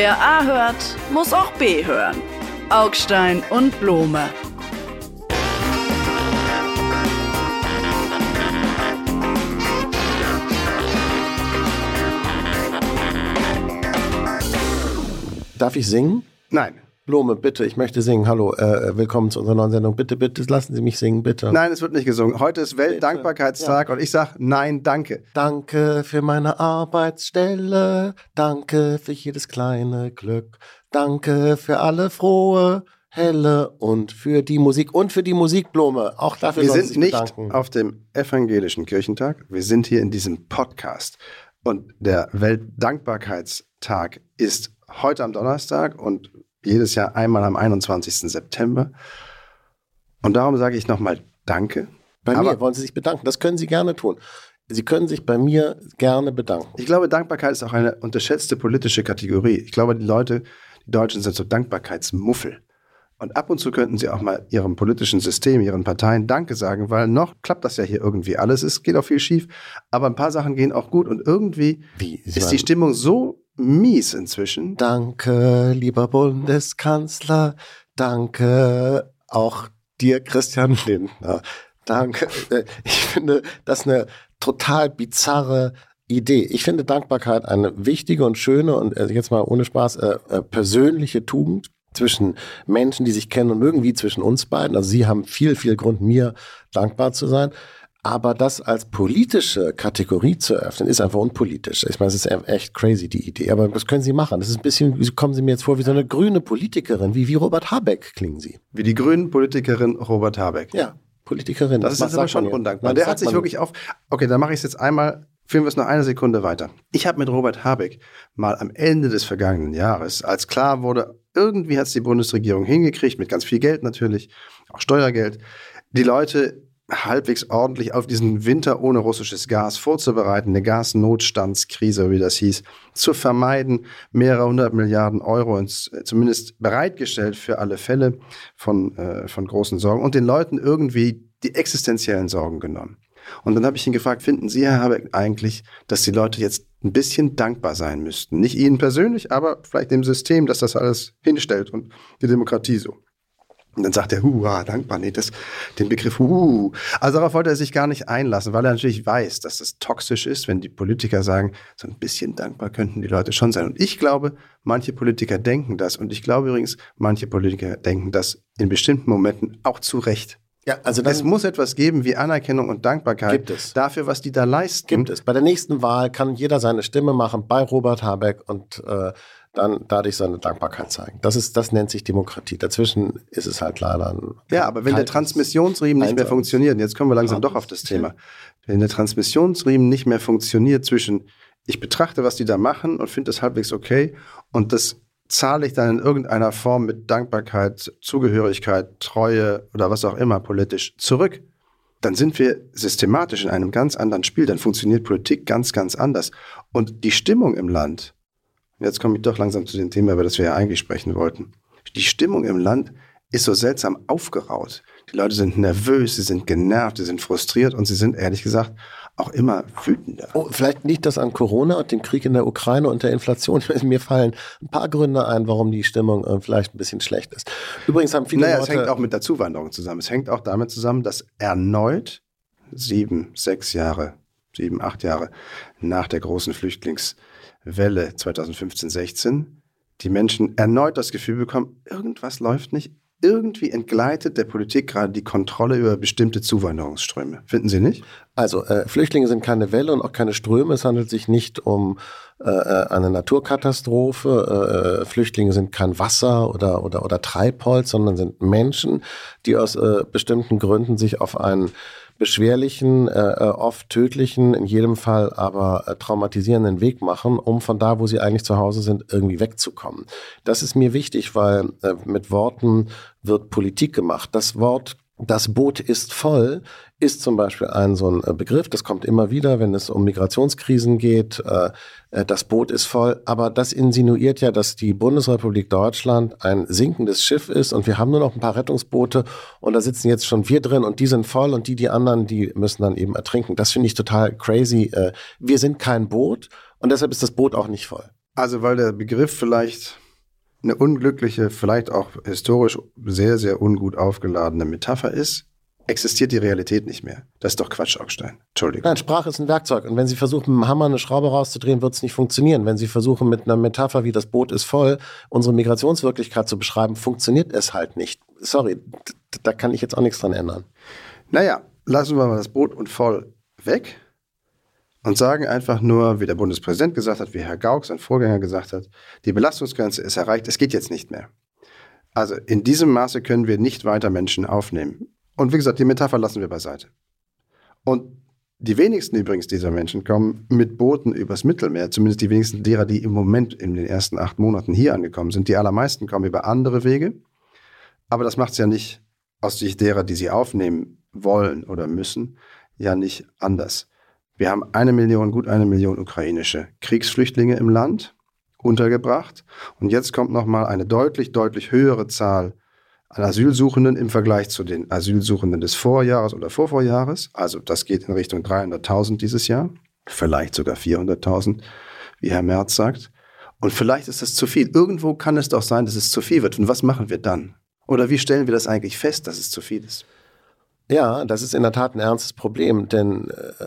Wer A hört, muss auch B hören. Augstein und Blome. Darf ich singen? Nein. Blome, bitte, ich möchte singen. Hallo, äh, willkommen zu unserer neuen Sendung. Bitte, bitte, lassen Sie mich singen, bitte. Nein, es wird nicht gesungen. Heute ist Weltdankbarkeitstag ja. und ich sage nein, danke. Danke für meine Arbeitsstelle. Danke für jedes kleine Glück. Danke für alle frohe Helle und für die Musik und für die Musikblume. Auch dafür Wir sind nicht bedanken. auf dem evangelischen Kirchentag. Wir sind hier in diesem Podcast. Und der Weltdankbarkeitstag ist heute am Donnerstag und jedes Jahr einmal am 21. September. Und darum sage ich nochmal Danke. Bei Aber mir wollen Sie sich bedanken. Das können Sie gerne tun. Sie können sich bei mir gerne bedanken. Ich glaube, Dankbarkeit ist auch eine unterschätzte politische Kategorie. Ich glaube, die Leute, die Deutschen sind so Dankbarkeitsmuffel. Und ab und zu könnten sie auch mal ihrem politischen System, ihren Parteien Danke sagen, weil noch klappt das ja hier irgendwie alles. Es geht auch viel schief, aber ein paar Sachen gehen auch gut und irgendwie ist die Stimmung so mies inzwischen. Danke, lieber Bundeskanzler. Danke auch dir, Christian Lindner. Danke. Äh, ich finde das eine total bizarre Idee. Ich finde Dankbarkeit eine wichtige und schöne und äh, jetzt mal ohne Spaß äh, äh, persönliche Tugend zwischen Menschen, die sich kennen und mögen, wie zwischen uns beiden. Also Sie haben viel, viel Grund, mir dankbar zu sein. Aber das als politische Kategorie zu öffnen, ist einfach unpolitisch. Ich meine, es ist echt crazy, die Idee. Aber was können Sie machen? Das ist ein bisschen, kommen Sie mir jetzt vor wie so eine grüne Politikerin, wie, wie Robert Habeck klingen Sie. Wie die grünen Politikerin Robert Habeck. Ja, Politikerin. Das, das ist aber schon undankbar. Der hat sich wirklich auf, okay, dann mache ich es jetzt einmal, führen wir es noch eine Sekunde weiter. Ich habe mit Robert Habeck mal am Ende des vergangenen Jahres, als klar wurde, irgendwie hat es die Bundesregierung hingekriegt, mit ganz viel Geld natürlich, auch Steuergeld, die Leute halbwegs ordentlich auf diesen Winter ohne russisches Gas vorzubereiten, eine Gasnotstandskrise, wie das hieß, zu vermeiden, mehrere hundert Milliarden Euro ins, äh, zumindest bereitgestellt für alle Fälle von, äh, von großen Sorgen und den Leuten irgendwie die existenziellen Sorgen genommen. Und dann habe ich ihn gefragt, finden Sie, Herr Habeck, eigentlich, dass die Leute jetzt ein bisschen dankbar sein müssten? Nicht Ihnen persönlich, aber vielleicht dem System, dass das alles hinstellt und die Demokratie so. Und dann sagt er, hurra, dankbar, nee, das, den Begriff, uh. Also darauf wollte er sich gar nicht einlassen, weil er natürlich weiß, dass das toxisch ist, wenn die Politiker sagen, so ein bisschen dankbar könnten die Leute schon sein. Und ich glaube, manche Politiker denken das. Und ich glaube übrigens, manche Politiker denken das in bestimmten Momenten auch zu Recht. Ja, also es muss etwas geben wie Anerkennung und Dankbarkeit dafür, was die da leisten. Gibt es. Bei der nächsten Wahl kann jeder seine Stimme machen bei Robert Habeck und äh, dann dadurch seine Dankbarkeit zeigen. Das ist, das nennt sich Demokratie. Dazwischen ist es halt leider ein. Ja, aber wenn der Transmissionsriemen nicht mehr funktioniert, und jetzt kommen wir langsam doch auf das Thema. Wenn der Transmissionsriemen nicht mehr funktioniert zwischen, ich betrachte, was die da machen und finde das halbwegs okay und das zahle ich dann in irgendeiner Form mit Dankbarkeit, Zugehörigkeit, Treue oder was auch immer politisch zurück, dann sind wir systematisch in einem ganz anderen Spiel. Dann funktioniert Politik ganz, ganz anders. Und die Stimmung im Land, Jetzt komme ich doch langsam zu dem Thema, über das wir ja eigentlich sprechen wollten. Die Stimmung im Land ist so seltsam aufgeraut. Die Leute sind nervös, sie sind genervt, sie sind frustriert und sie sind ehrlich gesagt auch immer wütender. Oh, vielleicht liegt das an Corona und dem Krieg in der Ukraine und der Inflation. Mir fallen ein paar Gründe ein, warum die Stimmung äh, vielleicht ein bisschen schlecht ist. Übrigens haben viele naja, Leute... es hängt auch mit der Zuwanderung zusammen. Es hängt auch damit zusammen, dass erneut sieben, sechs Jahre, sieben, acht Jahre nach der großen Flüchtlings- Welle 2015, 16 die Menschen erneut das Gefühl bekommen, irgendwas läuft nicht. Irgendwie entgleitet der Politik gerade die Kontrolle über bestimmte Zuwanderungsströme. Finden Sie nicht? Also äh, Flüchtlinge sind keine Welle und auch keine Ströme. Es handelt sich nicht um äh, äh eine Naturkatastrophe. Äh, äh, Flüchtlinge sind kein Wasser oder, oder, oder Treibholz, sondern sind Menschen, die aus äh, bestimmten Gründen sich auf einen beschwerlichen, oft tödlichen, in jedem Fall aber traumatisierenden Weg machen, um von da, wo sie eigentlich zu Hause sind, irgendwie wegzukommen. Das ist mir wichtig, weil mit Worten wird Politik gemacht. Das Wort das Boot ist voll ist zum Beispiel ein so ein äh, Begriff, das kommt immer wieder, wenn es um Migrationskrisen geht. Äh, äh, das Boot ist voll, aber das insinuiert ja, dass die Bundesrepublik Deutschland ein sinkendes Schiff ist und wir haben nur noch ein paar Rettungsboote und da sitzen jetzt schon wir drin und die sind voll und die, die anderen, die müssen dann eben ertrinken. Das finde ich total crazy. Wir sind kein Boot und deshalb ist das Boot auch nicht voll. Also weil der Begriff vielleicht eine unglückliche, vielleicht auch historisch sehr, sehr ungut aufgeladene Metapher ist, existiert die Realität nicht mehr. Das ist doch Quatsch, Augstein. Entschuldigung. Nein, Sprache ist ein Werkzeug. Und wenn Sie versuchen, mit dem Hammer eine Schraube rauszudrehen, wird es nicht funktionieren. Wenn Sie versuchen, mit einer Metapher wie das Boot ist voll, unsere Migrationswirklichkeit zu beschreiben, funktioniert es halt nicht. Sorry, da kann ich jetzt auch nichts dran ändern. Naja, lassen wir mal das Boot und voll weg und sagen einfach nur, wie der Bundespräsident gesagt hat, wie Herr Gauck, sein Vorgänger gesagt hat, die Belastungsgrenze ist erreicht, es geht jetzt nicht mehr. Also in diesem Maße können wir nicht weiter Menschen aufnehmen. Und wie gesagt, die Metapher lassen wir beiseite. Und die wenigsten übrigens dieser Menschen kommen mit Booten übers Mittelmeer, zumindest die wenigsten derer, die im Moment in den ersten acht Monaten hier angekommen sind. Die allermeisten kommen über andere Wege. Aber das macht es ja nicht aus Sicht derer, die sie aufnehmen wollen oder müssen, ja nicht anders. Wir haben eine Million, gut eine Million ukrainische Kriegsflüchtlinge im Land untergebracht. Und jetzt kommt nochmal eine deutlich, deutlich höhere Zahl an Asylsuchenden im Vergleich zu den Asylsuchenden des Vorjahres oder Vorvorjahres. Also das geht in Richtung 300.000 dieses Jahr, vielleicht sogar 400.000, wie Herr Merz sagt. Und vielleicht ist das zu viel. Irgendwo kann es doch sein, dass es zu viel wird. Und was machen wir dann? Oder wie stellen wir das eigentlich fest, dass es zu viel ist? Ja, das ist in der Tat ein ernstes Problem, denn äh,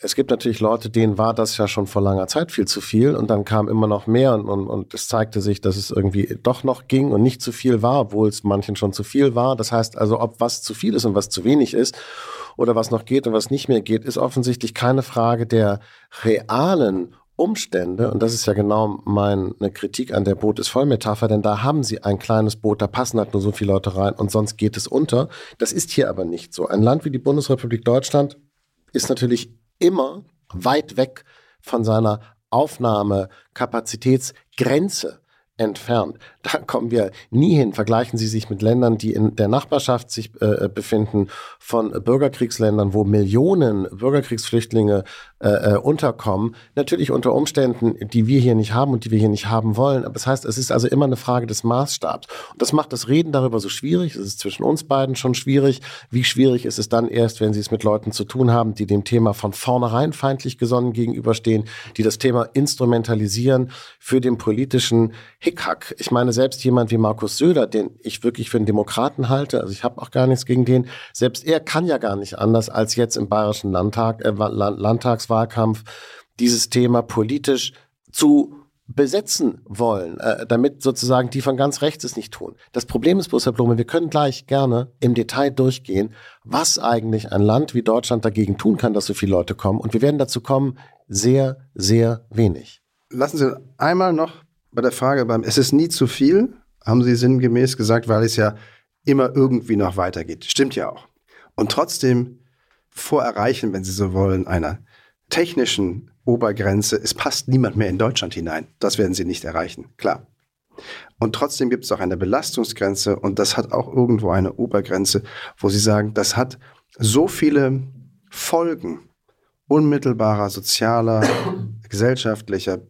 es gibt natürlich Leute, denen war das ja schon vor langer Zeit viel zu viel und dann kam immer noch mehr und, und, und es zeigte sich, dass es irgendwie doch noch ging und nicht zu viel war, obwohl es manchen schon zu viel war. Das heißt also, ob was zu viel ist und was zu wenig ist oder was noch geht und was nicht mehr geht, ist offensichtlich keine Frage der realen Umstände, und das ist ja genau meine Kritik an der Boot ist voll Metapher, denn da haben sie ein kleines Boot, da passen halt nur so viele Leute rein und sonst geht es unter. Das ist hier aber nicht so. Ein Land wie die Bundesrepublik Deutschland ist natürlich immer weit weg von seiner Aufnahmekapazitätsgrenze entfernt. Da kommen wir nie hin. Vergleichen Sie sich mit Ländern, die in der Nachbarschaft sich äh, befinden, von Bürgerkriegsländern, wo Millionen Bürgerkriegsflüchtlinge äh, äh, unterkommen. Natürlich unter Umständen, die wir hier nicht haben und die wir hier nicht haben wollen. Aber das heißt, es ist also immer eine Frage des Maßstabs. Und das macht das Reden darüber so schwierig. Es ist zwischen uns beiden schon schwierig. Wie schwierig ist es dann erst, wenn Sie es mit Leuten zu tun haben, die dem Thema von vornherein feindlich gesonnen gegenüberstehen, die das Thema instrumentalisieren für den politischen Hickhack. Ich meine, selbst jemand wie Markus Söder, den ich wirklich für einen Demokraten halte, also ich habe auch gar nichts gegen den, selbst er kann ja gar nicht anders, als jetzt im Bayerischen Landtag, äh, Landtagswahlkampf dieses Thema politisch zu besetzen wollen, äh, damit sozusagen die von ganz rechts es nicht tun. Das Problem ist bloß, Herr Blume, wir können gleich gerne im Detail durchgehen, was eigentlich ein Land wie Deutschland dagegen tun kann, dass so viele Leute kommen. Und wir werden dazu kommen, sehr, sehr wenig. Lassen Sie einmal noch bei der Frage beim, es ist nie zu viel, haben Sie sinngemäß gesagt, weil es ja immer irgendwie noch weitergeht. Stimmt ja auch. Und trotzdem vor Erreichen, wenn Sie so wollen, einer technischen Obergrenze, es passt niemand mehr in Deutschland hinein. Das werden Sie nicht erreichen, klar. Und trotzdem gibt es auch eine Belastungsgrenze und das hat auch irgendwo eine Obergrenze, wo Sie sagen, das hat so viele Folgen unmittelbarer sozialer, gesellschaftlicher,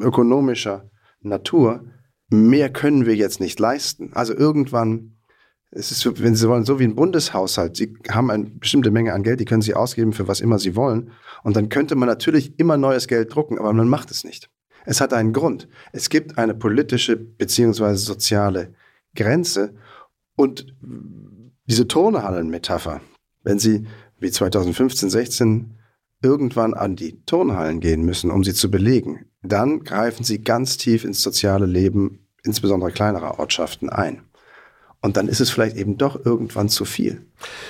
ökonomischer Natur, mehr können wir jetzt nicht leisten. Also irgendwann, es ist, wenn Sie wollen, so wie ein Bundeshaushalt. Sie haben eine bestimmte Menge an Geld, die können Sie ausgeben für was immer Sie wollen. Und dann könnte man natürlich immer neues Geld drucken, aber man macht es nicht. Es hat einen Grund. Es gibt eine politische beziehungsweise soziale Grenze. Und diese Turnhallen-Metapher, wenn Sie wie 2015, 16 irgendwann an die Turnhallen gehen müssen, um sie zu belegen, dann greifen sie ganz tief ins soziale Leben, insbesondere kleinerer Ortschaften ein. Und dann ist es vielleicht eben doch irgendwann zu viel.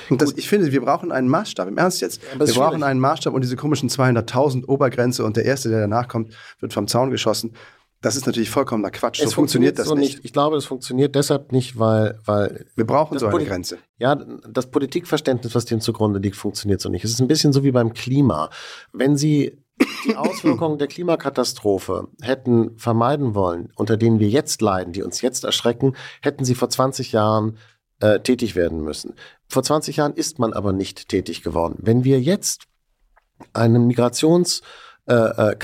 Und das, ich finde, wir brauchen einen Maßstab. Im Ernst jetzt. Wir brauchen einen Maßstab und diese komischen 200.000 Obergrenze und der Erste, der danach kommt, wird vom Zaun geschossen. Das ist natürlich vollkommener Quatsch. Es so funktioniert, funktioniert das so nicht. nicht. Ich glaube, es funktioniert deshalb nicht, weil, weil wir brauchen so eine Poli Grenze. Ja, das Politikverständnis, was dem zugrunde liegt, funktioniert so nicht. Es ist ein bisschen so wie beim Klima. Wenn Sie die Auswirkungen der Klimakatastrophe hätten vermeiden wollen, unter denen wir jetzt leiden, die uns jetzt erschrecken, hätten Sie vor 20 Jahren äh, tätig werden müssen. Vor 20 Jahren ist man aber nicht tätig geworden. Wenn wir jetzt einen Migrations äh, äh,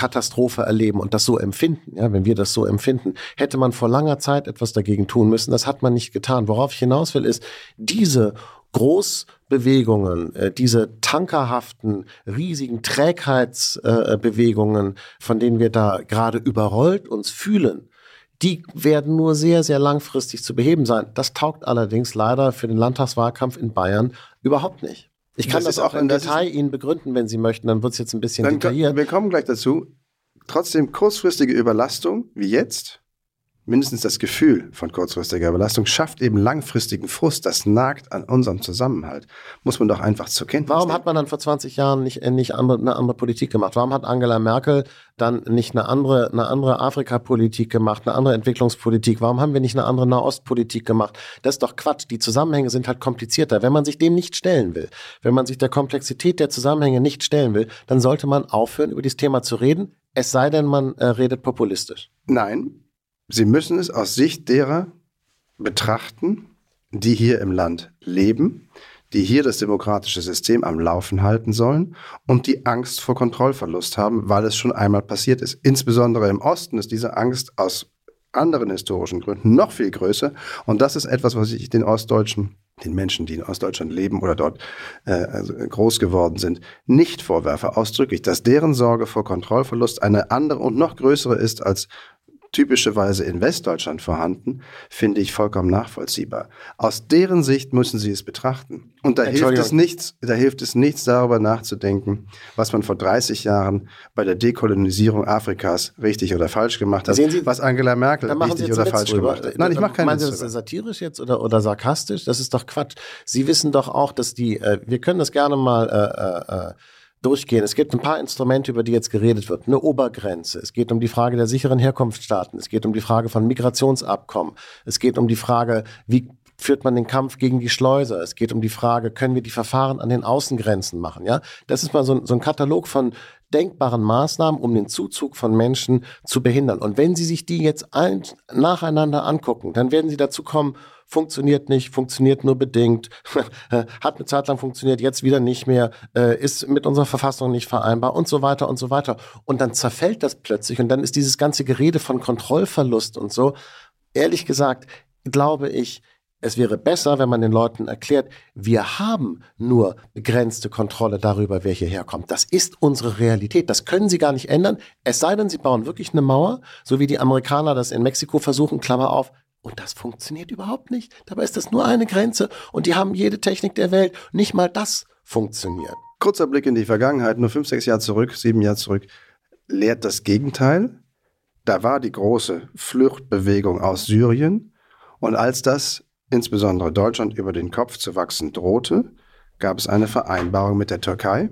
erleben und das so empfinden, ja, wenn wir das so empfinden, hätte man vor langer Zeit etwas dagegen tun müssen. Das hat man nicht getan. Worauf ich hinaus will, ist, diese groß Bewegungen, äh, diese tankerhaften, riesigen Trägheitsbewegungen, von denen wir da gerade überrollt uns fühlen, die werden nur sehr, sehr langfristig zu beheben sein. Das taugt allerdings leider für den Landtagswahlkampf in Bayern überhaupt nicht. Ich kann das, das auch im Detail Ihnen begründen, wenn Sie möchten. Dann wird es jetzt ein bisschen detailliert. Wir kommen gleich dazu. Trotzdem kurzfristige Überlastung, wie jetzt, mindestens das Gefühl von kurzfristiger Belastung schafft eben langfristigen Frust. Das nagt an unserem Zusammenhalt. Muss man doch einfach zur Kenntnis Warum hat man dann vor 20 Jahren nicht, äh, nicht andere, eine andere Politik gemacht? Warum hat Angela Merkel dann nicht eine andere, eine andere Afrikapolitik gemacht, eine andere Entwicklungspolitik? Warum haben wir nicht eine andere Nahostpolitik gemacht? Das ist doch Quatsch. Die Zusammenhänge sind halt komplizierter. Wenn man sich dem nicht stellen will, wenn man sich der Komplexität der Zusammenhänge nicht stellen will, dann sollte man aufhören, über dieses Thema zu reden, es sei denn, man äh, redet populistisch. Nein, Sie müssen es aus Sicht derer betrachten, die hier im Land leben, die hier das demokratische System am Laufen halten sollen und die Angst vor Kontrollverlust haben, weil es schon einmal passiert ist. Insbesondere im Osten ist diese Angst aus anderen historischen Gründen noch viel größer. Und das ist etwas, was ich den Ostdeutschen, den Menschen, die in Ostdeutschland leben oder dort äh, also groß geworden sind, nicht vorwerfe, ausdrücklich, dass deren Sorge vor Kontrollverlust eine andere und noch größere ist als typischerweise in Westdeutschland vorhanden, finde ich vollkommen nachvollziehbar. Aus deren Sicht müssen sie es betrachten. Und da hilft es nichts, da hilft es nichts darüber nachzudenken, was man vor 30 Jahren bei der Dekolonisierung Afrikas richtig oder falsch gemacht hat, Sie, was Angela Merkel richtig oder falsch drüber. gemacht hat. Nein, ich mache keinen Meinen Sie das satirisch jetzt oder, oder sarkastisch? Das ist doch Quatsch. Sie wissen doch auch, dass die, äh, wir können das gerne mal äh, äh, äh durchgehen. Es gibt ein paar Instrumente, über die jetzt geredet wird. Eine Obergrenze. Es geht um die Frage der sicheren Herkunftsstaaten. Es geht um die Frage von Migrationsabkommen. Es geht um die Frage, wie führt man den Kampf gegen die Schleuser. Es geht um die Frage, können wir die Verfahren an den Außengrenzen machen? Ja, das ist mal so ein, so ein Katalog von denkbaren Maßnahmen, um den Zuzug von Menschen zu behindern. Und wenn Sie sich die jetzt ein, nacheinander angucken, dann werden Sie dazu kommen, funktioniert nicht, funktioniert nur bedingt, hat eine Zeit lang funktioniert, jetzt wieder nicht mehr, äh, ist mit unserer Verfassung nicht vereinbar und so weiter und so weiter. Und dann zerfällt das plötzlich und dann ist dieses ganze Gerede von Kontrollverlust und so. Ehrlich gesagt, glaube ich, es wäre besser, wenn man den Leuten erklärt, wir haben nur begrenzte Kontrolle darüber, wer hierher kommt. Das ist unsere Realität. Das können sie gar nicht ändern. Es sei denn, sie bauen wirklich eine Mauer, so wie die Amerikaner das in Mexiko versuchen, Klammer auf, und das funktioniert überhaupt nicht. Dabei ist das nur eine Grenze und die haben jede Technik der Welt. Nicht mal das funktioniert. Kurzer Blick in die Vergangenheit, nur fünf, sechs Jahre zurück, sieben Jahre zurück, lehrt das Gegenteil. Da war die große Fluchtbewegung aus Syrien. Und als das insbesondere Deutschland über den Kopf zu wachsen drohte, gab es eine Vereinbarung mit der Türkei,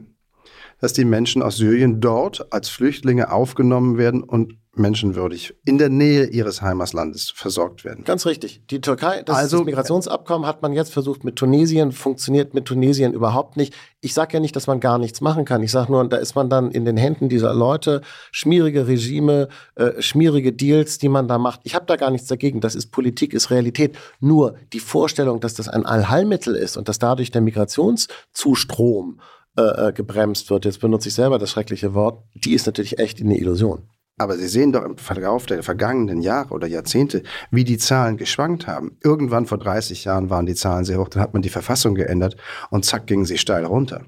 dass die Menschen aus Syrien dort als Flüchtlinge aufgenommen werden und menschenwürdig in der Nähe ihres Heimatlandes versorgt werden. Ganz richtig. Die Türkei, das, also, das Migrationsabkommen hat man jetzt versucht mit Tunesien, funktioniert mit Tunesien überhaupt nicht. Ich sage ja nicht, dass man gar nichts machen kann. Ich sage nur, da ist man dann in den Händen dieser Leute, schmierige Regime, äh, schmierige Deals, die man da macht. Ich habe da gar nichts dagegen. Das ist Politik, ist Realität. Nur die Vorstellung, dass das ein Allheilmittel ist und dass dadurch der Migrationszustrom äh, äh gebremst wird, jetzt benutze ich selber das schreckliche Wort, die ist natürlich echt eine Illusion. Aber Sie sehen doch im Verlauf der vergangenen Jahre oder Jahrzehnte, wie die Zahlen geschwankt haben. Irgendwann vor 30 Jahren waren die Zahlen sehr hoch, dann hat man die Verfassung geändert und zack gingen sie steil runter.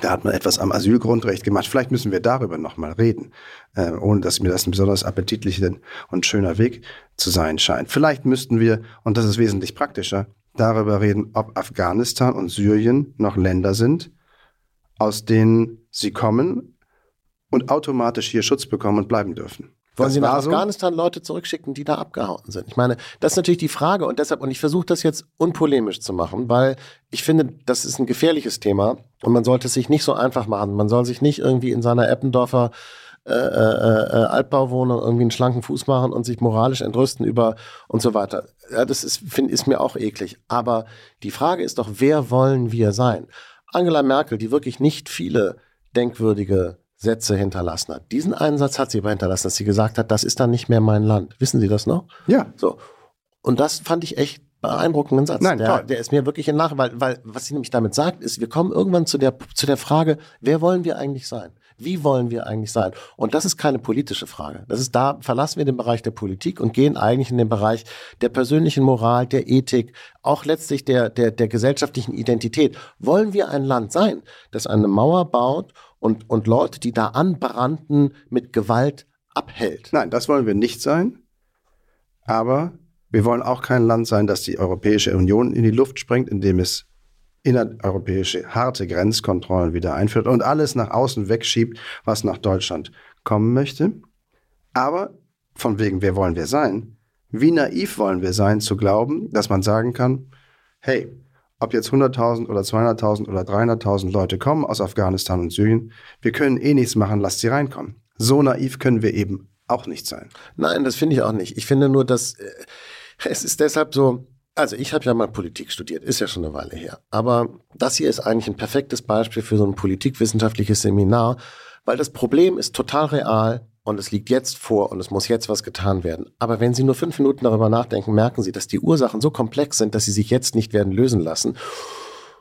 Da hat man etwas am Asylgrundrecht gemacht. Vielleicht müssen wir darüber nochmal reden, äh, ohne dass mir das ein besonders appetitlicher und schöner Weg zu sein scheint. Vielleicht müssten wir, und das ist wesentlich praktischer, darüber reden, ob Afghanistan und Syrien noch Länder sind, aus denen sie kommen, und automatisch hier Schutz bekommen und bleiben dürfen. Wollen das Sie nach Afghanistan so? Leute zurückschicken, die da abgehauen sind? Ich meine, das ist natürlich die Frage und deshalb, und ich versuche das jetzt unpolemisch zu machen, weil ich finde, das ist ein gefährliches Thema und man sollte es sich nicht so einfach machen. Man soll sich nicht irgendwie in seiner Eppendorfer äh, äh, äh, Altbauwohnung irgendwie einen schlanken Fuß machen und sich moralisch entrüsten über und so weiter. Ja, das ist, find, ist mir auch eklig. Aber die Frage ist doch, wer wollen wir sein? Angela Merkel, die wirklich nicht viele denkwürdige Sätze hinterlassen hat. Diesen einen Satz hat sie aber hinterlassen, dass sie gesagt hat, das ist dann nicht mehr mein Land. Wissen Sie das noch? Ja. So. Und das fand ich echt beeindruckenden Satz. Nein, der, der ist mir wirklich in Nach, weil, weil was sie nämlich damit sagt, ist, wir kommen irgendwann zu der, zu der Frage, wer wollen wir eigentlich sein? Wie wollen wir eigentlich sein? Und das ist keine politische Frage. Das ist da, verlassen wir den Bereich der Politik und gehen eigentlich in den Bereich der persönlichen Moral, der Ethik, auch letztlich der, der, der gesellschaftlichen Identität. Wollen wir ein Land sein, das eine Mauer baut und, und Leute, die da anbrannten, mit Gewalt abhält? Nein, das wollen wir nicht sein. Aber wir wollen auch kein Land sein, das die Europäische Union in die Luft sprengt, indem es innereuropäische harte Grenzkontrollen wieder einführt und alles nach außen wegschiebt, was nach Deutschland kommen möchte. Aber von wegen, wer wollen wir sein? Wie naiv wollen wir sein, zu glauben, dass man sagen kann, hey, ob jetzt 100.000 oder 200.000 oder 300.000 Leute kommen aus Afghanistan und Syrien, wir können eh nichts machen, lasst sie reinkommen. So naiv können wir eben auch nicht sein. Nein, das finde ich auch nicht. Ich finde nur, dass äh, es ist deshalb so, also ich habe ja mal Politik studiert, ist ja schon eine Weile her. Aber das hier ist eigentlich ein perfektes Beispiel für so ein politikwissenschaftliches Seminar, weil das Problem ist total real und es liegt jetzt vor und es muss jetzt was getan werden. Aber wenn Sie nur fünf Minuten darüber nachdenken, merken Sie, dass die Ursachen so komplex sind, dass sie sich jetzt nicht werden lösen lassen.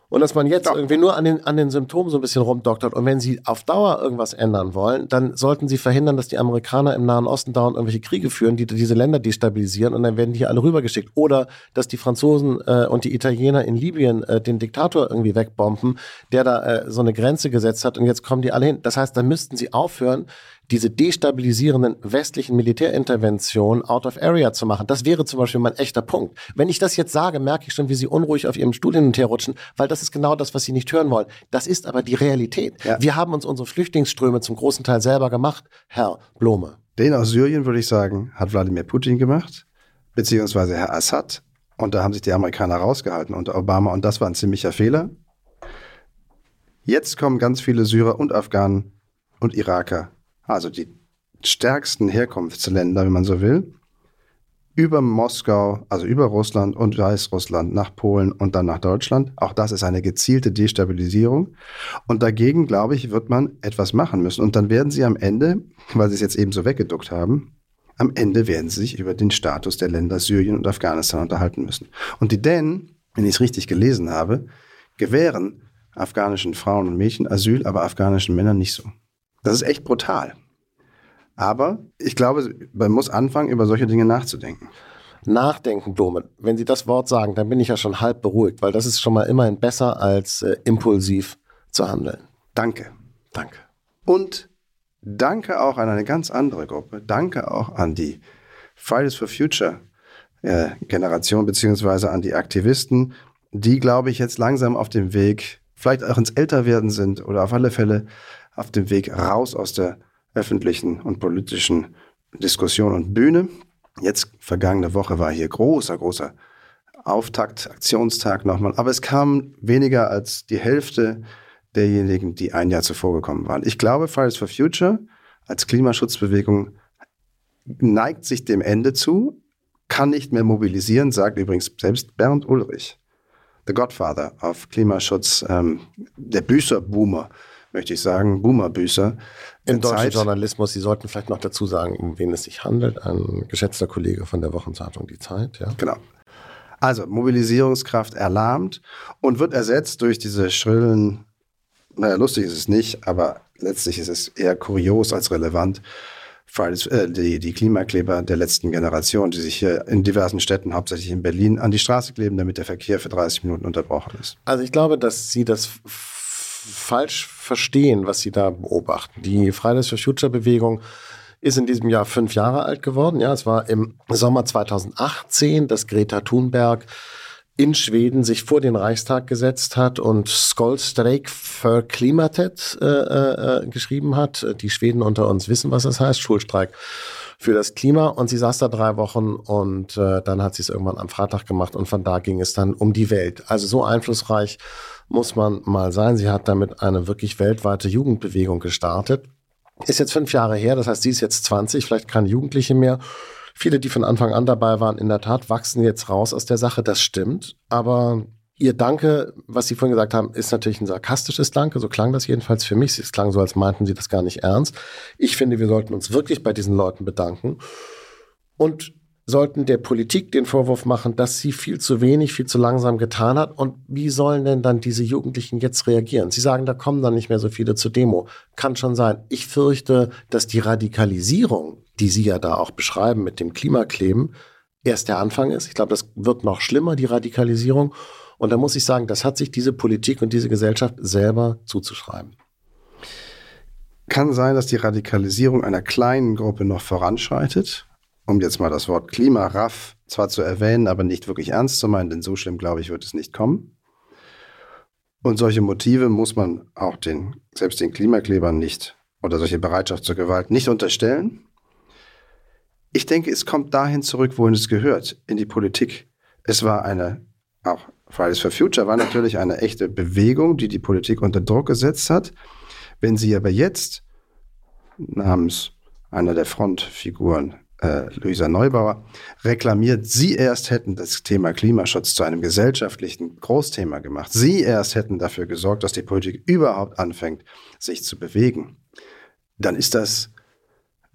Und dass man jetzt ja. irgendwie nur an den, an den Symptomen so ein bisschen rumdoktert. Und wenn sie auf Dauer irgendwas ändern wollen, dann sollten sie verhindern, dass die Amerikaner im Nahen Osten dauernd irgendwelche Kriege führen, die diese Länder destabilisieren und dann werden die hier alle rübergeschickt. Oder dass die Franzosen äh, und die Italiener in Libyen äh, den Diktator irgendwie wegbomben, der da äh, so eine Grenze gesetzt hat und jetzt kommen die alle hin. Das heißt, da müssten sie aufhören, diese destabilisierenden westlichen Militärinterventionen out of area zu machen. Das wäre zum Beispiel mein echter Punkt. Wenn ich das jetzt sage, merke ich schon, wie sie unruhig auf ihrem Stuhl hin und her rutschen, weil das ist genau das, was sie nicht hören wollen. Das ist aber die Realität. Ja. Wir haben uns unsere Flüchtlingsströme zum großen Teil selber gemacht, Herr Blome. Den aus Syrien, würde ich sagen, hat Wladimir Putin gemacht, beziehungsweise Herr Assad. Und da haben sich die Amerikaner rausgehalten unter Obama und das war ein ziemlicher Fehler. Jetzt kommen ganz viele Syrer und Afghanen und Iraker also die stärksten Herkunftsländer, wenn man so will, über Moskau, also über Russland und Weißrussland nach Polen und dann nach Deutschland. Auch das ist eine gezielte Destabilisierung. Und dagegen, glaube ich, wird man etwas machen müssen. Und dann werden sie am Ende, weil sie es jetzt eben so weggeduckt haben, am Ende werden sie sich über den Status der Länder Syrien und Afghanistan unterhalten müssen. Und die Dänen, wenn ich es richtig gelesen habe, gewähren afghanischen Frauen und Mädchen Asyl, aber afghanischen Männern nicht so. Das ist echt brutal. Aber ich glaube, man muss anfangen, über solche Dinge nachzudenken. Nachdenken, Blume. Wenn Sie das Wort sagen, dann bin ich ja schon halb beruhigt, weil das ist schon mal immerhin besser als äh, impulsiv zu handeln. Danke. Danke. Und danke auch an eine ganz andere Gruppe. Danke auch an die Fridays for Future äh, Generation, beziehungsweise an die Aktivisten, die, glaube ich, jetzt langsam auf dem Weg, vielleicht auch ins Älterwerden sind oder auf alle Fälle auf dem Weg raus aus der öffentlichen und politischen Diskussion und Bühne. Jetzt, vergangene Woche, war hier großer, großer Auftakt, Aktionstag nochmal. Aber es kam weniger als die Hälfte derjenigen, die ein Jahr zuvor gekommen waren. Ich glaube, Fridays for Future als Klimaschutzbewegung neigt sich dem Ende zu, kann nicht mehr mobilisieren, sagt übrigens selbst Bernd Ulrich, the Godfather of Klimaschutz, ähm, der Büßerboomer möchte ich sagen, Boomerbüßer. Im deutschen Zeit. Journalismus, Sie sollten vielleicht noch dazu sagen, um wen es sich handelt. Ein geschätzter Kollege von der Wochenzeitung Die Zeit. Ja. Genau. Also Mobilisierungskraft erlahmt und wird ersetzt durch diese schrillen, naja, lustig ist es nicht, aber letztlich ist es eher kurios als relevant. Fridays, äh, die, die Klimakleber der letzten Generation, die sich hier in diversen Städten, hauptsächlich in Berlin, an die Straße kleben, damit der Verkehr für 30 Minuten unterbrochen ist. Also ich glaube, dass Sie das falsch verstehen, was sie da beobachten. Die Fridays for Future Bewegung ist in diesem Jahr fünf Jahre alt geworden. Ja, es war im Sommer 2018, dass Greta Thunberg in Schweden sich vor den Reichstag gesetzt hat und Skolstreik für Klimatet äh, äh, geschrieben hat. Die Schweden unter uns wissen, was das heißt, Schulstreik für das Klima. Und sie saß da drei Wochen und äh, dann hat sie es irgendwann am Freitag gemacht und von da ging es dann um die Welt. Also so einflussreich muss man mal sein. Sie hat damit eine wirklich weltweite Jugendbewegung gestartet. Ist jetzt fünf Jahre her, das heißt, sie ist jetzt 20, vielleicht keine Jugendliche mehr. Viele, die von Anfang an dabei waren, in der Tat wachsen jetzt raus aus der Sache, das stimmt. Aber Ihr Danke, was Sie vorhin gesagt haben, ist natürlich ein sarkastisches Danke. So klang das jedenfalls für mich. Es klang so, als meinten Sie das gar nicht ernst. Ich finde, wir sollten uns wirklich bei diesen Leuten bedanken. Und sollten der Politik den Vorwurf machen, dass sie viel zu wenig, viel zu langsam getan hat. Und wie sollen denn dann diese Jugendlichen jetzt reagieren? Sie sagen, da kommen dann nicht mehr so viele zur Demo. Kann schon sein. Ich fürchte, dass die Radikalisierung, die Sie ja da auch beschreiben mit dem Klimakleben, erst der Anfang ist. Ich glaube, das wird noch schlimmer, die Radikalisierung. Und da muss ich sagen, das hat sich diese Politik und diese Gesellschaft selber zuzuschreiben. Kann sein, dass die Radikalisierung einer kleinen Gruppe noch voranschreitet um jetzt mal das Wort Klimaraff zwar zu erwähnen, aber nicht wirklich ernst zu meinen, denn so schlimm, glaube ich, wird es nicht kommen. Und solche Motive muss man auch den, selbst den Klimaklebern nicht oder solche Bereitschaft zur Gewalt nicht unterstellen. Ich denke, es kommt dahin zurück, wohin es gehört, in die Politik. Es war eine, auch Fridays for Future war natürlich eine echte Bewegung, die die Politik unter Druck gesetzt hat. Wenn sie aber jetzt namens einer der Frontfiguren äh, Luisa Neubauer, reklamiert, sie erst hätten das Thema Klimaschutz zu einem gesellschaftlichen Großthema gemacht. Sie erst hätten dafür gesorgt, dass die Politik überhaupt anfängt, sich zu bewegen. Dann ist das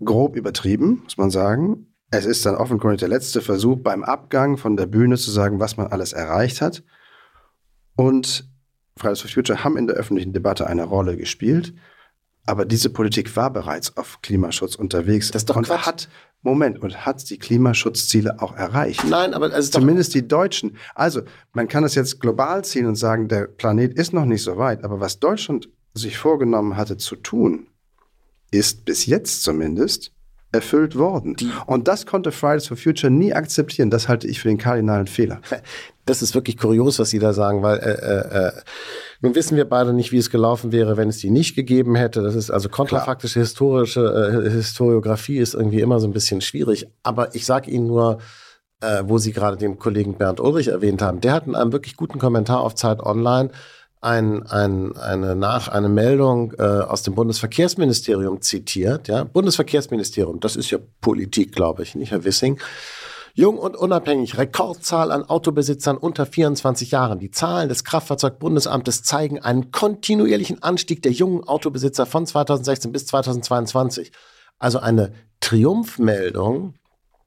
grob übertrieben, muss man sagen. Es ist dann offenkundig der letzte Versuch, beim Abgang von der Bühne zu sagen, was man alles erreicht hat. Und Fridays for Future haben in der öffentlichen Debatte eine Rolle gespielt. Aber diese Politik war bereits auf Klimaschutz unterwegs das doch und Quatsch. hat Moment und hat die Klimaschutzziele auch erreicht. Nein, aber also zumindest die Deutschen. Also man kann das jetzt global ziehen und sagen, der Planet ist noch nicht so weit. Aber was Deutschland sich vorgenommen hatte zu tun, ist bis jetzt zumindest erfüllt worden. Die und das konnte Fridays for Future nie akzeptieren. Das halte ich für den kardinalen Fehler. Das ist wirklich kurios, was Sie da sagen, weil äh, äh, äh nun wissen wir beide nicht, wie es gelaufen wäre, wenn es die nicht gegeben hätte. Das ist also kontrafaktische historische äh, Historiografie ist irgendwie immer so ein bisschen schwierig. Aber ich sage Ihnen nur, äh, wo Sie gerade den Kollegen Bernd Ulrich erwähnt haben, der hat in einem wirklich guten Kommentar auf Zeit Online ein, ein, eine nach eine Meldung äh, aus dem Bundesverkehrsministerium zitiert. Ja, Bundesverkehrsministerium, das ist ja Politik, glaube ich, nicht Herr Wissing. Jung und unabhängig, Rekordzahl an Autobesitzern unter 24 Jahren. Die Zahlen des Kraftfahrzeugbundesamtes zeigen einen kontinuierlichen Anstieg der jungen Autobesitzer von 2016 bis 2022. Also eine Triumphmeldung,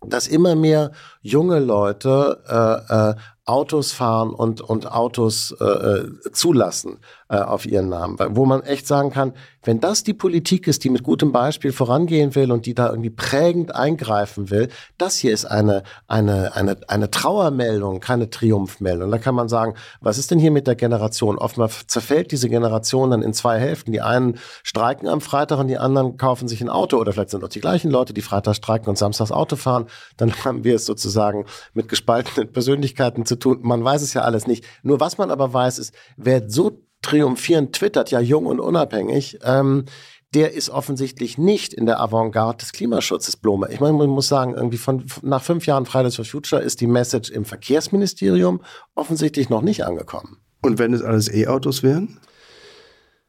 dass immer mehr junge Leute äh, äh, Autos fahren und, und Autos äh, äh, zulassen äh, auf ihren Namen. Wo man echt sagen kann, wenn das die Politik ist, die mit gutem Beispiel vorangehen will und die da irgendwie prägend eingreifen will, das hier ist eine, eine, eine, eine Trauermeldung, keine Triumphmeldung. Da kann man sagen, was ist denn hier mit der Generation? Offenbar zerfällt diese Generation dann in zwei Hälften. Die einen streiken am Freitag und die anderen kaufen sich ein Auto oder vielleicht sind auch die gleichen Leute, die Freitag streiken und samstags Auto fahren. Dann haben wir es sozusagen mit gespaltenen Persönlichkeiten zu tun. Man weiß es ja alles nicht. Nur was man aber weiß, ist, wer so triumphierend twittert, ja jung und unabhängig, ähm, der ist offensichtlich nicht in der Avantgarde des Klimaschutzes, Blome. Ich meine, man muss sagen, irgendwie von, nach fünf Jahren Fridays for Future ist die Message im Verkehrsministerium offensichtlich noch nicht angekommen. Und wenn es alles E-Autos wären?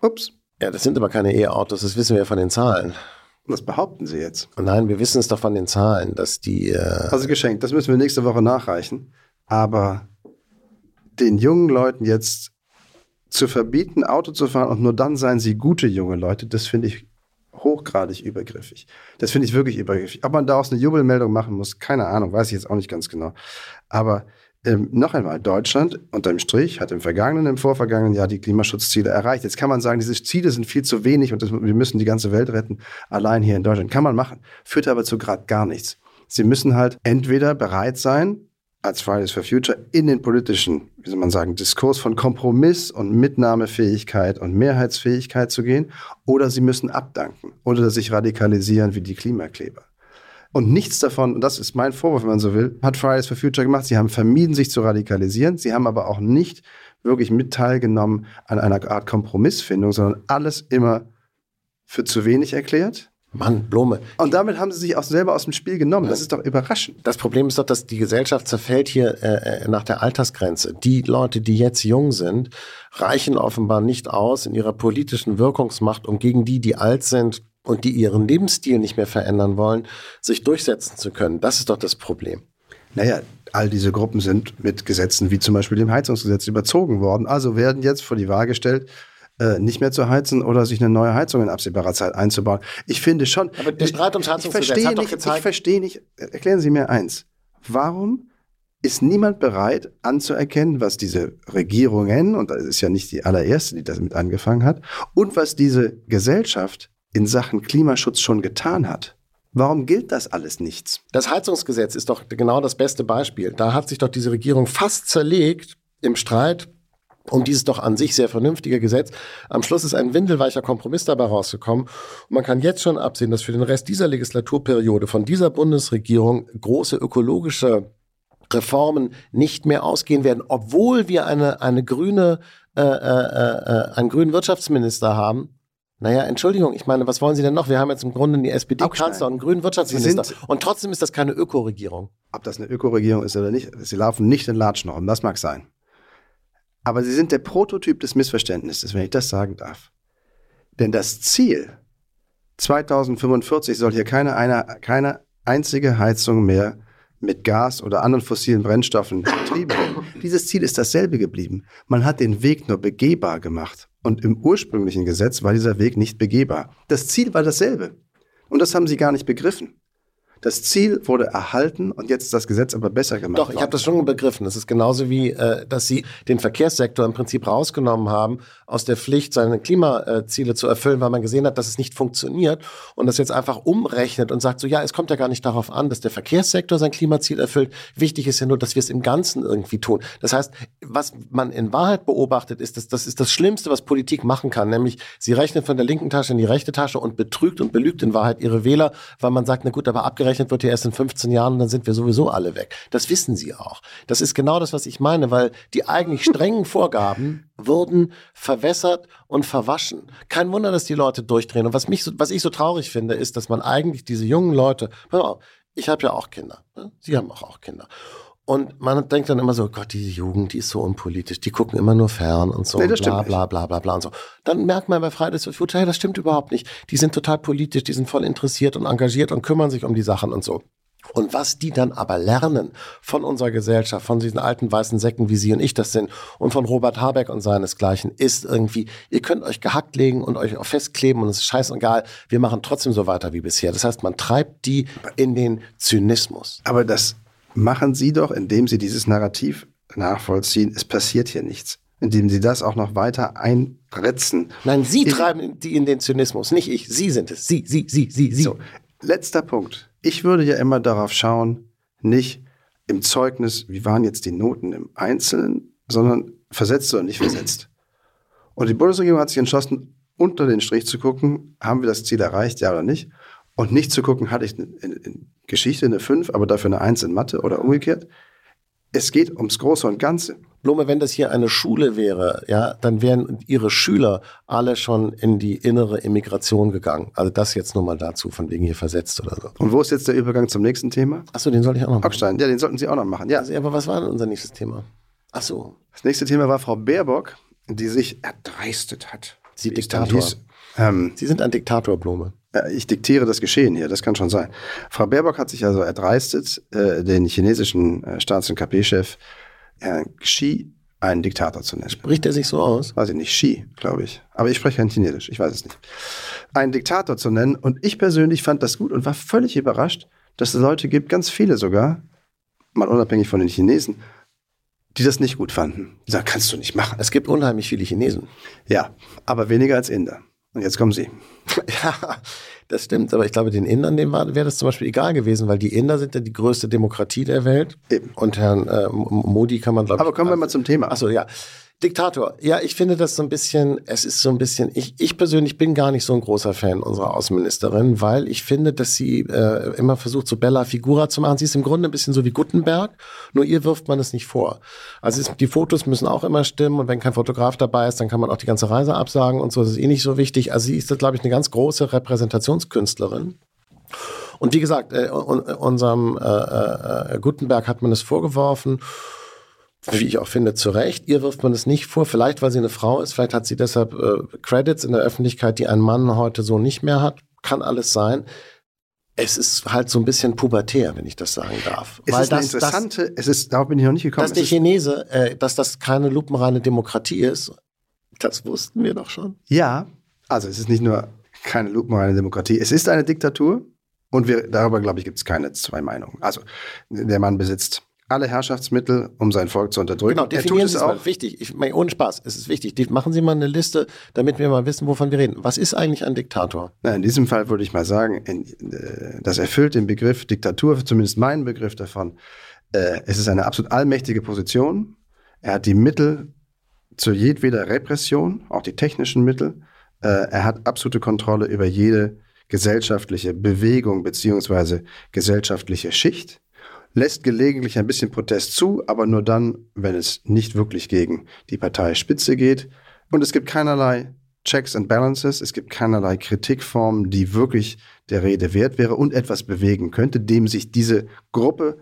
Ups. Ja, das sind aber keine E-Autos, das wissen wir ja von den Zahlen. Was behaupten Sie jetzt? Nein, wir wissen es doch von den Zahlen, dass die. Äh also geschenkt, das müssen wir nächste Woche nachreichen. Aber den jungen Leuten jetzt zu verbieten, Auto zu fahren und nur dann seien sie gute junge Leute, das finde ich hochgradig übergriffig. Das finde ich wirklich übergriffig. Ob man daraus eine Jubelmeldung machen muss, keine Ahnung, weiß ich jetzt auch nicht ganz genau. Aber ähm, noch einmal, Deutschland unter dem Strich hat im vergangenen, im vorvergangenen Jahr die Klimaschutzziele erreicht. Jetzt kann man sagen, diese Ziele sind viel zu wenig und das, wir müssen die ganze Welt retten, allein hier in Deutschland. Kann man machen, führt aber zu gerade gar nichts. Sie müssen halt entweder bereit sein, als Fridays for Future in den politischen, wie soll man sagen, Diskurs von Kompromiss und Mitnahmefähigkeit und Mehrheitsfähigkeit zu gehen, oder sie müssen abdanken oder sich radikalisieren wie die Klimakleber. Und nichts davon, und das ist mein Vorwurf, wenn man so will, hat Fridays for Future gemacht. Sie haben vermieden, sich zu radikalisieren. Sie haben aber auch nicht wirklich mit teilgenommen an einer Art Kompromissfindung, sondern alles immer für zu wenig erklärt Mann, Blume. Und damit haben sie sich auch selber aus dem Spiel genommen. Das ist doch überraschend. Das Problem ist doch, dass die Gesellschaft zerfällt hier äh, äh, nach der Altersgrenze. Die Leute, die jetzt jung sind, reichen offenbar nicht aus in ihrer politischen Wirkungsmacht, um gegen die, die alt sind und die ihren Lebensstil nicht mehr verändern wollen, sich durchsetzen zu können. Das ist doch das Problem. Naja, all diese Gruppen sind mit Gesetzen wie zum Beispiel dem Heizungsgesetz überzogen worden. Also werden jetzt vor die Wahl gestellt, äh, nicht mehr zu heizen oder sich eine neue Heizung in absehbarer Zeit einzubauen. Ich finde schon. Aber der Streit ums Heizungsgesetz hat doch gezeigt. Ich verstehe nicht. Erklären Sie mir eins. Warum ist niemand bereit anzuerkennen, was diese Regierungen, und das ist ja nicht die allererste, die damit angefangen hat, und was diese Gesellschaft in Sachen Klimaschutz schon getan hat? Warum gilt das alles nichts? Das Heizungsgesetz ist doch genau das beste Beispiel. Da hat sich doch diese Regierung fast zerlegt im Streit um dieses doch an sich sehr vernünftige Gesetz. Am Schluss ist ein windelweicher Kompromiss dabei rausgekommen. Und man kann jetzt schon absehen, dass für den Rest dieser Legislaturperiode von dieser Bundesregierung große ökologische Reformen nicht mehr ausgehen werden, obwohl wir eine, eine grüne, äh, äh, äh, einen grünen Wirtschaftsminister haben. Naja, Entschuldigung, ich meine, was wollen Sie denn noch? Wir haben jetzt im Grunde die SPD-Kanzler und einen grünen Wirtschaftsminister. Und trotzdem ist das keine Ökoregierung. Ob das eine Ökoregierung ist oder nicht, sie laufen nicht in Latschen das mag sein. Aber sie sind der Prototyp des Missverständnisses, wenn ich das sagen darf. Denn das Ziel 2045 soll hier keine, eine, keine einzige Heizung mehr mit Gas oder anderen fossilen Brennstoffen betrieben werden. Dieses Ziel ist dasselbe geblieben. Man hat den Weg nur begehbar gemacht. Und im ursprünglichen Gesetz war dieser Weg nicht begehbar. Das Ziel war dasselbe. Und das haben sie gar nicht begriffen. Das Ziel wurde erhalten und jetzt ist das Gesetz aber besser gemacht. Doch, ich habe das schon begriffen. Das ist genauso wie, äh, dass Sie den Verkehrssektor im Prinzip rausgenommen haben aus der Pflicht, seine Klimaziele zu erfüllen, weil man gesehen hat, dass es nicht funktioniert und das jetzt einfach umrechnet und sagt so, ja, es kommt ja gar nicht darauf an, dass der Verkehrssektor sein Klimaziel erfüllt. Wichtig ist ja nur, dass wir es im Ganzen irgendwie tun. Das heißt, was man in Wahrheit beobachtet, ist, dass das ist das Schlimmste, was Politik machen kann, nämlich sie rechnet von der linken Tasche in die rechte Tasche und betrügt und belügt in Wahrheit ihre Wähler, weil man sagt, na gut, aber abgerechnet abgerechnet wird ja erst in 15 Jahren und dann sind wir sowieso alle weg. Das wissen sie auch. Das ist genau das, was ich meine, weil die eigentlich strengen Vorgaben wurden verwässert und verwaschen. Kein Wunder, dass die Leute durchdrehen. Und was mich so, was ich so traurig finde, ist, dass man eigentlich diese jungen Leute, ich habe ja auch Kinder, ne? Sie haben auch, auch Kinder. Und man denkt dann immer so, Gott, diese Jugend, die ist so unpolitisch, die gucken immer nur fern und so, nee, und bla, bla, bla, bla, bla und so. Dann merkt man bei Fridays for Future, hey, das stimmt überhaupt nicht. Die sind total politisch, die sind voll interessiert und engagiert und kümmern sich um die Sachen und so. Und was die dann aber lernen von unserer Gesellschaft, von diesen alten weißen Säcken, wie Sie und ich das sind, und von Robert Habeck und seinesgleichen, ist irgendwie, ihr könnt euch gehackt legen und euch auch festkleben und es ist scheißegal, wir machen trotzdem so weiter wie bisher. Das heißt, man treibt die in den Zynismus. Aber das machen Sie doch, indem Sie dieses Narrativ nachvollziehen, es passiert hier nichts. Indem Sie das auch noch weiter einretzen. Nein, Sie in, treiben die in den Zynismus, nicht ich. Sie sind es. Sie, Sie, Sie, Sie, Sie. So, letzter Punkt. Ich würde ja immer darauf schauen, nicht im Zeugnis, wie waren jetzt die Noten im Einzelnen, sondern versetzt oder nicht versetzt. Und die Bundesregierung hat sich entschlossen, unter den Strich zu gucken, haben wir das Ziel erreicht, ja oder nicht? Und nicht zu gucken, hatte ich in, in Geschichte eine 5, aber dafür eine 1 in Mathe oder umgekehrt. Es geht ums Große und Ganze. Blume, wenn das hier eine Schule wäre, ja, dann wären ihre Schüler alle schon in die innere Immigration gegangen. Also das jetzt nur mal dazu, von wegen hier versetzt oder so. Und wo ist jetzt der Übergang zum nächsten Thema? Achso, den soll ich auch noch machen. Hockstein, ja, den sollten Sie auch noch machen. Ja. Also, aber was war denn unser nächstes Thema? Achso. Das nächste Thema war Frau Baerbock, die sich erdreistet hat. Sie Diktator. Ähm, Sie sind ein Diktator, Blume ich diktiere das Geschehen hier, das kann schon sein. Frau Baerbock hat sich also erdreistet, äh, den chinesischen äh, Staats- und KP-Chef Herrn Xi einen Diktator zu nennen. Spricht er sich so aus? Weiß ich nicht, Xi, glaube ich. Aber ich spreche kein Chinesisch, ich weiß es nicht. Einen Diktator zu nennen und ich persönlich fand das gut und war völlig überrascht, dass es Leute gibt, ganz viele sogar, mal unabhängig von den Chinesen, die das nicht gut fanden. Die sagen, kannst du nicht machen. Es gibt unheimlich viele Chinesen. Ja, aber weniger als Inder. Und jetzt kommen Sie. Ja, das stimmt. Aber ich glaube, den Indern wäre das zum Beispiel egal gewesen, weil die Inder sind ja die größte Demokratie der Welt. Eben. Und Herrn äh, Modi kann man, glaube ich. Aber kommen wir mal zum Thema. Achso, ja. Diktator. Ja, ich finde das so ein bisschen, es ist so ein bisschen, ich, ich persönlich bin gar nicht so ein großer Fan unserer Außenministerin, weil ich finde, dass sie äh, immer versucht, so Bella Figura zu machen. Sie ist im Grunde ein bisschen so wie Gutenberg, nur ihr wirft man es nicht vor. Also es, die Fotos müssen auch immer stimmen und wenn kein Fotograf dabei ist, dann kann man auch die ganze Reise absagen und so. Das ist eh nicht so wichtig. Also sie ist, glaube ich, eine ganz große Repräsentationskünstlerin. Und wie gesagt, äh, unserem äh, äh, Gutenberg hat man es vorgeworfen wie ich auch finde, zu Recht. Ihr wirft man es nicht vor, vielleicht weil sie eine Frau ist, vielleicht hat sie deshalb äh, Credits in der Öffentlichkeit, die ein Mann heute so nicht mehr hat. Kann alles sein. Es ist halt so ein bisschen pubertär, wenn ich das sagen darf. Es weil ist das, interessante, das, es ist, darauf bin ich noch nicht gekommen. Dass der Chinese, äh, dass das keine lupenreine Demokratie ist, das wussten wir doch schon. Ja, also es ist nicht nur keine lupenreine Demokratie, es ist eine Diktatur. Und wir, darüber, glaube ich, gibt es keine zwei Meinungen. Also, der Mann besitzt alle Herrschaftsmittel, um sein Volk zu unterdrücken. Genau, definieren Sie es auch. Wichtig, ich meine, ohne Spaß, es ist wichtig. Machen Sie mal eine Liste, damit wir mal wissen, wovon wir reden. Was ist eigentlich ein Diktator? Na, in diesem Fall würde ich mal sagen, in, äh, das erfüllt den Begriff Diktatur, zumindest meinen Begriff davon. Äh, es ist eine absolut allmächtige Position. Er hat die Mittel zu jedweder Repression, auch die technischen Mittel. Äh, er hat absolute Kontrolle über jede gesellschaftliche Bewegung beziehungsweise gesellschaftliche Schicht lässt gelegentlich ein bisschen Protest zu, aber nur dann, wenn es nicht wirklich gegen die Parteispitze geht. Und es gibt keinerlei Checks and Balances, es gibt keinerlei Kritikformen, die wirklich der Rede wert wäre und etwas bewegen könnte, dem sich diese Gruppe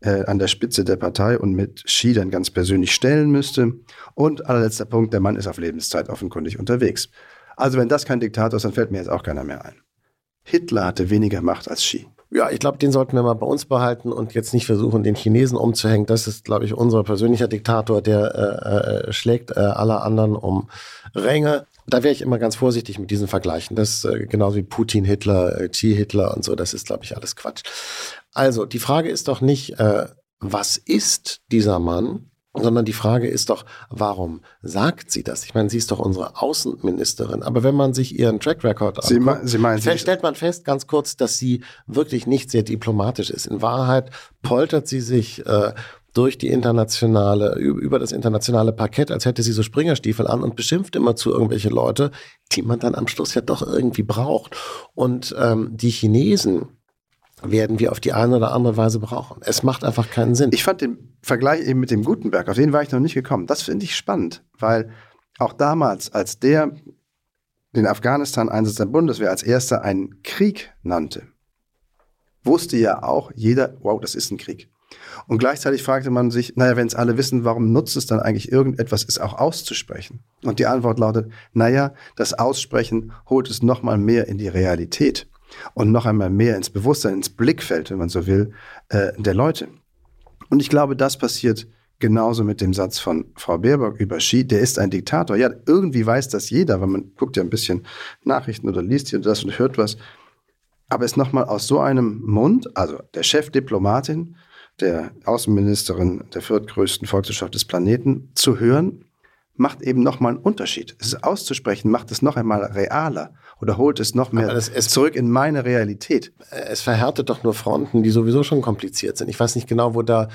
äh, an der Spitze der Partei und mit Xi dann ganz persönlich stellen müsste. Und allerletzter Punkt, der Mann ist auf Lebenszeit offenkundig unterwegs. Also wenn das kein Diktator ist, dann fällt mir jetzt auch keiner mehr ein. Hitler hatte weniger Macht als Xi. Ja, ich glaube, den sollten wir mal bei uns behalten und jetzt nicht versuchen, den Chinesen umzuhängen. Das ist, glaube ich, unser persönlicher Diktator, der äh, äh, schlägt äh, alle anderen um Ränge. Da wäre ich immer ganz vorsichtig mit diesen Vergleichen. Das äh, genauso wie Putin, Hitler, äh, Xi Hitler und so. Das ist, glaube ich, alles Quatsch. Also die Frage ist doch nicht, äh, was ist dieser Mann, sondern die Frage ist doch, warum sagt sie das? Ich meine, sie ist doch unsere Außenministerin. Aber wenn man sich ihren Track Record anschaut, sie, meinen, sie stellt man fest, ganz kurz, dass sie wirklich nicht sehr diplomatisch ist. In Wahrheit poltert sie sich äh, durch die internationale, über das internationale Parkett, als hätte sie so Springerstiefel an und beschimpft immer zu irgendwelche Leute, die man dann am Schluss ja doch irgendwie braucht. Und ähm, die Chinesen, werden wir auf die eine oder andere Weise brauchen. Es macht einfach keinen Sinn. Ich fand den Vergleich eben mit dem Gutenberg, auf den war ich noch nicht gekommen. Das finde ich spannend, weil auch damals, als der den Afghanistan-Einsatz der Bundeswehr als erster einen Krieg nannte, wusste ja auch jeder, wow, das ist ein Krieg. Und gleichzeitig fragte man sich, naja, wenn es alle wissen, warum nutzt es dann eigentlich irgendetwas, es auch auszusprechen? Und die Antwort lautet, naja, das Aussprechen holt es nochmal mehr in die Realität und noch einmal mehr ins Bewusstsein, ins Blickfeld, wenn man so will, äh, der Leute. Und ich glaube, das passiert genauso mit dem Satz von Frau Baerbock über Xi, der ist ein Diktator. Ja, irgendwie weiß das jeder, weil man guckt ja ein bisschen Nachrichten oder liest hier das und hört was. Aber es nochmal aus so einem Mund, also der Chefdiplomatin, der Außenministerin der viertgrößten Volkswirtschaft des Planeten, zu hören, macht eben nochmal einen Unterschied. Es auszusprechen macht es noch einmal realer oder holt es noch mehr es, es, zurück in meine Realität. Es verhärtet doch nur Fronten, die sowieso schon kompliziert sind. Ich weiß nicht genau, wo da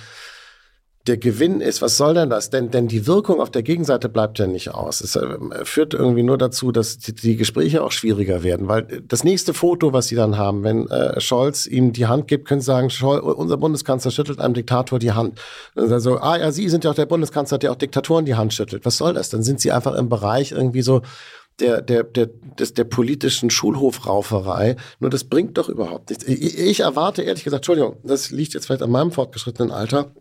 der Gewinn ist, was soll denn das? Denn, denn die Wirkung auf der Gegenseite bleibt ja nicht aus. Es äh, führt irgendwie nur dazu, dass die, Gespräche auch schwieriger werden, weil das nächste Foto, was sie dann haben, wenn äh, Scholz ihm die Hand gibt, können sie sagen, Scholz, unser Bundeskanzler schüttelt einem Diktator die Hand. Also, ah ja, Sie sind ja auch der Bundeskanzler, der auch Diktatoren die Hand schüttelt. Was soll das? Dann sind sie einfach im Bereich irgendwie so der, der, der, des, der politischen Schulhofrauferei. Nur das bringt doch überhaupt nichts. Ich, ich erwarte ehrlich gesagt, Entschuldigung, das liegt jetzt vielleicht an meinem fortgeschrittenen Alter,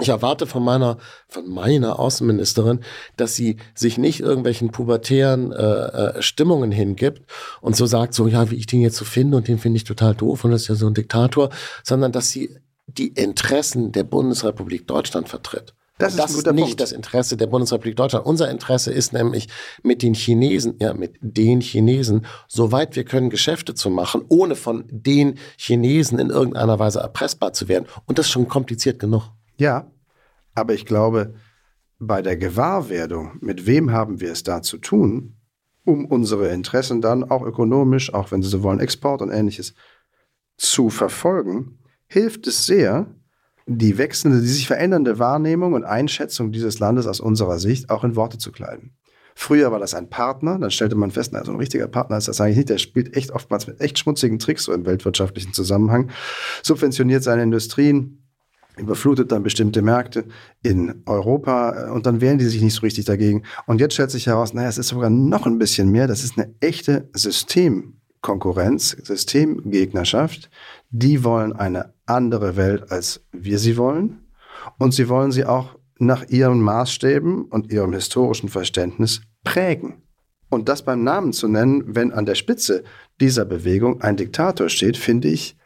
ich erwarte von meiner, von meiner Außenministerin, dass sie sich nicht irgendwelchen pubertären äh, äh, Stimmungen hingibt und so sagt, so ja, wie ich den jetzt so finde und den finde ich total doof und das ist ja so ein Diktator, sondern dass sie die Interessen der Bundesrepublik Deutschland vertritt. Das, ist, das ist nicht Punkt. das Interesse der Bundesrepublik Deutschland. Unser Interesse ist nämlich mit den Chinesen, ja, mit den Chinesen, soweit wir können, Geschäfte zu machen, ohne von den Chinesen in irgendeiner Weise erpressbar zu werden. Und das ist schon kompliziert genug. Ja, aber ich glaube, bei der Gewahrwerdung, mit wem haben wir es da zu tun, um unsere Interessen dann auch ökonomisch, auch wenn Sie so wollen, Export und ähnliches zu verfolgen, hilft es sehr, die wechselnde, die sich verändernde Wahrnehmung und Einschätzung dieses Landes aus unserer Sicht auch in Worte zu kleiden. Früher war das ein Partner, dann stellte man fest, na, so ein richtiger Partner ist das eigentlich nicht, der spielt echt oftmals mit echt schmutzigen Tricks so im weltwirtschaftlichen Zusammenhang, subventioniert seine Industrien, überflutet dann bestimmte Märkte in Europa äh, und dann wehren die sich nicht so richtig dagegen. Und jetzt stellt sich heraus, naja, es ist sogar noch ein bisschen mehr, das ist eine echte Systemkonkurrenz, Systemgegnerschaft. Die wollen eine andere Welt, als wir sie wollen. Und sie wollen sie auch nach ihren Maßstäben und ihrem historischen Verständnis prägen. Und das beim Namen zu nennen, wenn an der Spitze dieser Bewegung ein Diktator steht, finde ich,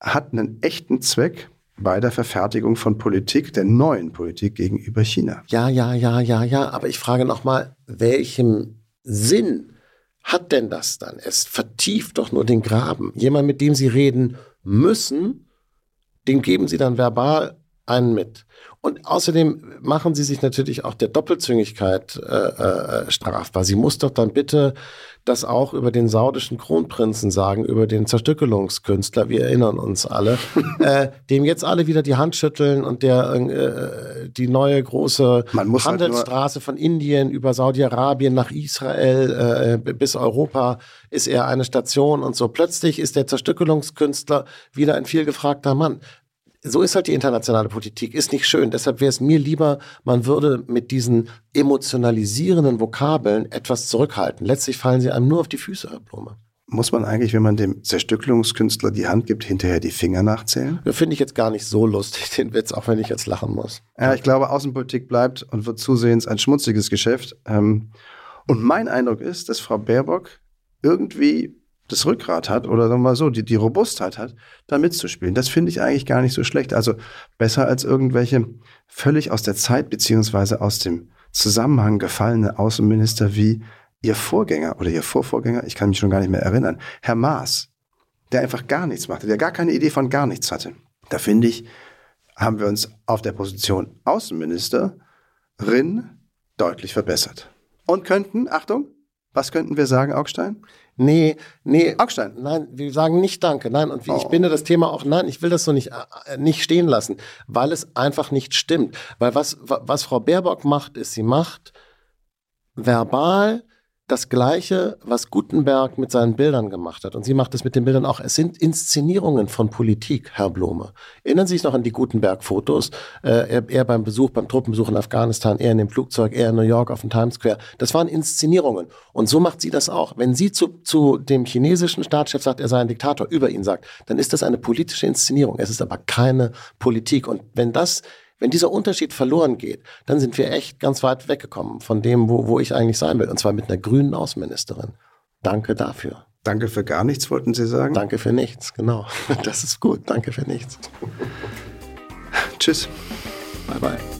hat einen echten Zweck, bei der Verfertigung von Politik, der neuen Politik gegenüber China. Ja, ja, ja, ja, ja. Aber ich frage nochmal, welchem Sinn hat denn das dann? Es vertieft doch nur den Graben. Jemand, mit dem Sie reden müssen, den geben Sie dann verbal einen mit. Und außerdem machen Sie sich natürlich auch der Doppelzüngigkeit äh, äh, strafbar. Sie muss doch dann bitte das auch über den saudischen Kronprinzen sagen, über den Zerstückelungskünstler, wir erinnern uns alle, äh, dem jetzt alle wieder die Hand schütteln und der äh, die neue große halt Handelsstraße halt von Indien über Saudi-Arabien nach Israel äh, bis Europa ist er eine Station und so. Plötzlich ist der Zerstückelungskünstler wieder ein vielgefragter Mann so ist halt die internationale Politik, ist nicht schön. Deshalb wäre es mir lieber, man würde mit diesen emotionalisierenden Vokabeln etwas zurückhalten. Letztlich fallen sie einem nur auf die Füße, Herr Blume. Muss man eigentlich, wenn man dem Zerstückelungskünstler die Hand gibt, hinterher die Finger nachzählen? Das finde ich jetzt gar nicht so lustig, den Witz, auch wenn ich jetzt lachen muss. Ja, ich glaube, Außenpolitik bleibt und wird zusehends ein schmutziges Geschäft. Ähm, und mein Eindruck ist, dass Frau Baerbock irgendwie das Rückgrat hat oder sagen wir mal so, die, die Robustheit hat, da mitzuspielen. Das finde ich eigentlich gar nicht so schlecht. Also besser als irgendwelche völlig aus der Zeit beziehungsweise aus dem Zusammenhang gefallene Außenminister wie ihr Vorgänger oder ihr Vorvorgänger, ich kann mich schon gar nicht mehr erinnern, Herr Maas, der einfach gar nichts machte, der gar keine Idee von gar nichts hatte. Da finde ich, haben wir uns auf der Position Außenministerin deutlich verbessert. Und könnten, Achtung, was könnten wir sagen, Augstein? Nee, nee. Augstein. Nein, wir sagen nicht Danke. Nein, und oh. ich binde das Thema auch, nein, ich will das so nicht, äh, nicht stehen lassen, weil es einfach nicht stimmt. Weil was, was Frau Baerbock macht, ist, sie macht verbal das Gleiche, was Gutenberg mit seinen Bildern gemacht hat. Und sie macht es mit den Bildern auch. Es sind Inszenierungen von Politik, Herr Blome. Erinnern Sie sich noch an die Gutenberg-Fotos? Äh, er, beim Besuch, beim Truppenbesuch in Afghanistan, er in dem Flugzeug, er in New York auf dem Times Square. Das waren Inszenierungen. Und so macht sie das auch. Wenn sie zu, zu dem chinesischen Staatschef sagt, er sei ein Diktator, über ihn sagt, dann ist das eine politische Inszenierung. Es ist aber keine Politik. Und wenn das wenn dieser Unterschied verloren geht, dann sind wir echt ganz weit weggekommen von dem, wo, wo ich eigentlich sein will. Und zwar mit einer grünen Außenministerin. Danke dafür. Danke für gar nichts, wollten Sie sagen? Danke für nichts, genau. Das ist gut. Danke für nichts. Tschüss. Bye bye.